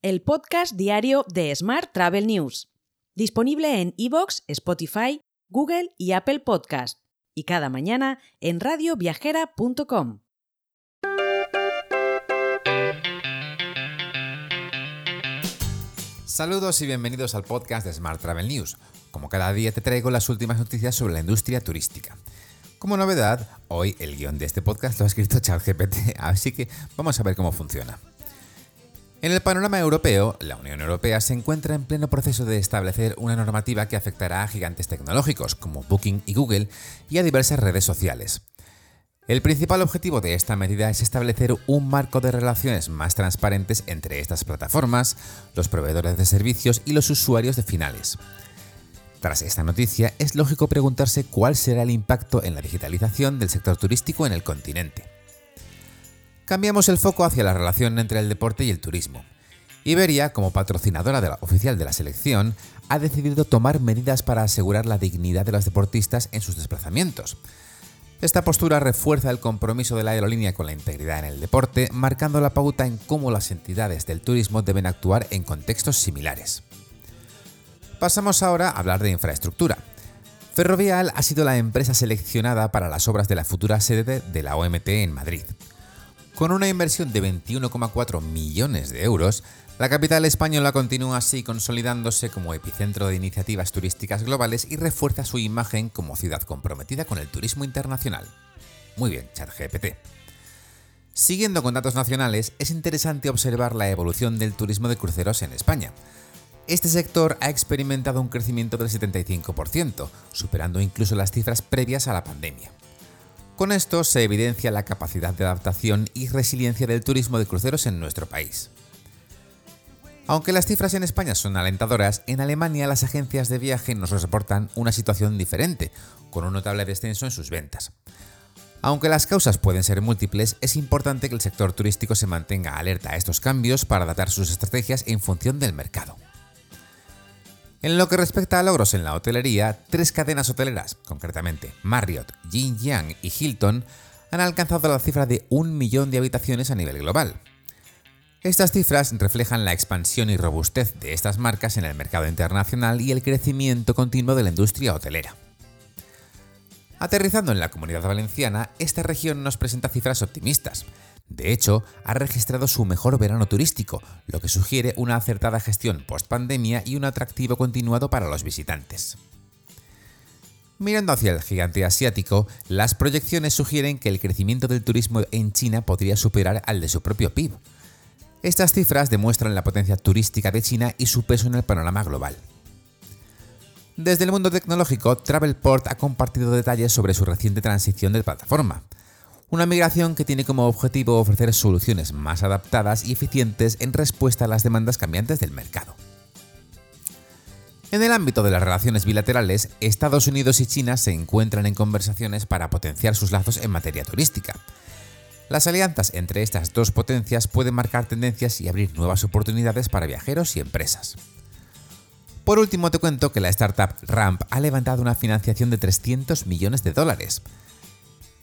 el podcast diario de Smart Travel News, disponible en iVoox, Spotify, Google y Apple Podcast, y cada mañana en radioviajera.com. Saludos y bienvenidos al podcast de Smart Travel News. Como cada día te traigo las últimas noticias sobre la industria turística. Como novedad, hoy el guion de este podcast lo ha escrito ChatGPT, así que vamos a ver cómo funciona. En el panorama europeo, la Unión Europea se encuentra en pleno proceso de establecer una normativa que afectará a gigantes tecnológicos como Booking y Google y a diversas redes sociales. El principal objetivo de esta medida es establecer un marco de relaciones más transparentes entre estas plataformas, los proveedores de servicios y los usuarios de finales. Tras esta noticia, es lógico preguntarse cuál será el impacto en la digitalización del sector turístico en el continente. Cambiamos el foco hacia la relación entre el deporte y el turismo. Iberia, como patrocinadora oficial de la selección, ha decidido tomar medidas para asegurar la dignidad de los deportistas en sus desplazamientos. Esta postura refuerza el compromiso de la aerolínea con la integridad en el deporte, marcando la pauta en cómo las entidades del turismo deben actuar en contextos similares. Pasamos ahora a hablar de infraestructura. Ferrovial ha sido la empresa seleccionada para las obras de la futura sede de la OMT en Madrid. Con una inversión de 21,4 millones de euros, la capital española continúa así consolidándose como epicentro de iniciativas turísticas globales y refuerza su imagen como ciudad comprometida con el turismo internacional. Muy bien, ChatGPT. Siguiendo con datos nacionales, es interesante observar la evolución del turismo de cruceros en España. Este sector ha experimentado un crecimiento del 75%, superando incluso las cifras previas a la pandemia. Con esto se evidencia la capacidad de adaptación y resiliencia del turismo de cruceros en nuestro país. Aunque las cifras en España son alentadoras, en Alemania las agencias de viaje nos reportan una situación diferente, con un notable descenso en sus ventas. Aunque las causas pueden ser múltiples, es importante que el sector turístico se mantenga alerta a estos cambios para adaptar sus estrategias en función del mercado. En lo que respecta a logros en la hotelería, tres cadenas hoteleras, concretamente Marriott, Jin Yang y Hilton, han alcanzado la cifra de un millón de habitaciones a nivel global. Estas cifras reflejan la expansión y robustez de estas marcas en el mercado internacional y el crecimiento continuo de la industria hotelera. Aterrizando en la comunidad valenciana, esta región nos presenta cifras optimistas, de hecho, ha registrado su mejor verano turístico, lo que sugiere una acertada gestión post-pandemia y un atractivo continuado para los visitantes. Mirando hacia el gigante asiático, las proyecciones sugieren que el crecimiento del turismo en China podría superar al de su propio PIB. Estas cifras demuestran la potencia turística de China y su peso en el panorama global. Desde el mundo tecnológico, Travelport ha compartido detalles sobre su reciente transición de plataforma. Una migración que tiene como objetivo ofrecer soluciones más adaptadas y eficientes en respuesta a las demandas cambiantes del mercado. En el ámbito de las relaciones bilaterales, Estados Unidos y China se encuentran en conversaciones para potenciar sus lazos en materia turística. Las alianzas entre estas dos potencias pueden marcar tendencias y abrir nuevas oportunidades para viajeros y empresas. Por último, te cuento que la startup Ramp ha levantado una financiación de 300 millones de dólares,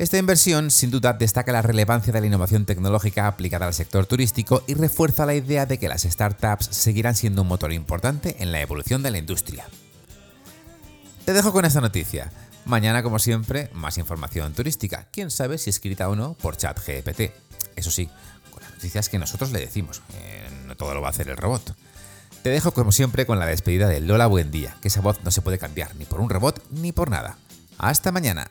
esta inversión sin duda destaca la relevancia de la innovación tecnológica aplicada al sector turístico y refuerza la idea de que las startups seguirán siendo un motor importante en la evolución de la industria. Te dejo con esta noticia. Mañana, como siempre, más información turística. Quién sabe si escrita o no por ChatGPT. Eso sí, con las noticias que nosotros le decimos. Eh, no todo lo va a hacer el robot. Te dejo, como siempre, con la despedida de Lola Buen Día, que esa voz no se puede cambiar ni por un robot ni por nada. Hasta mañana.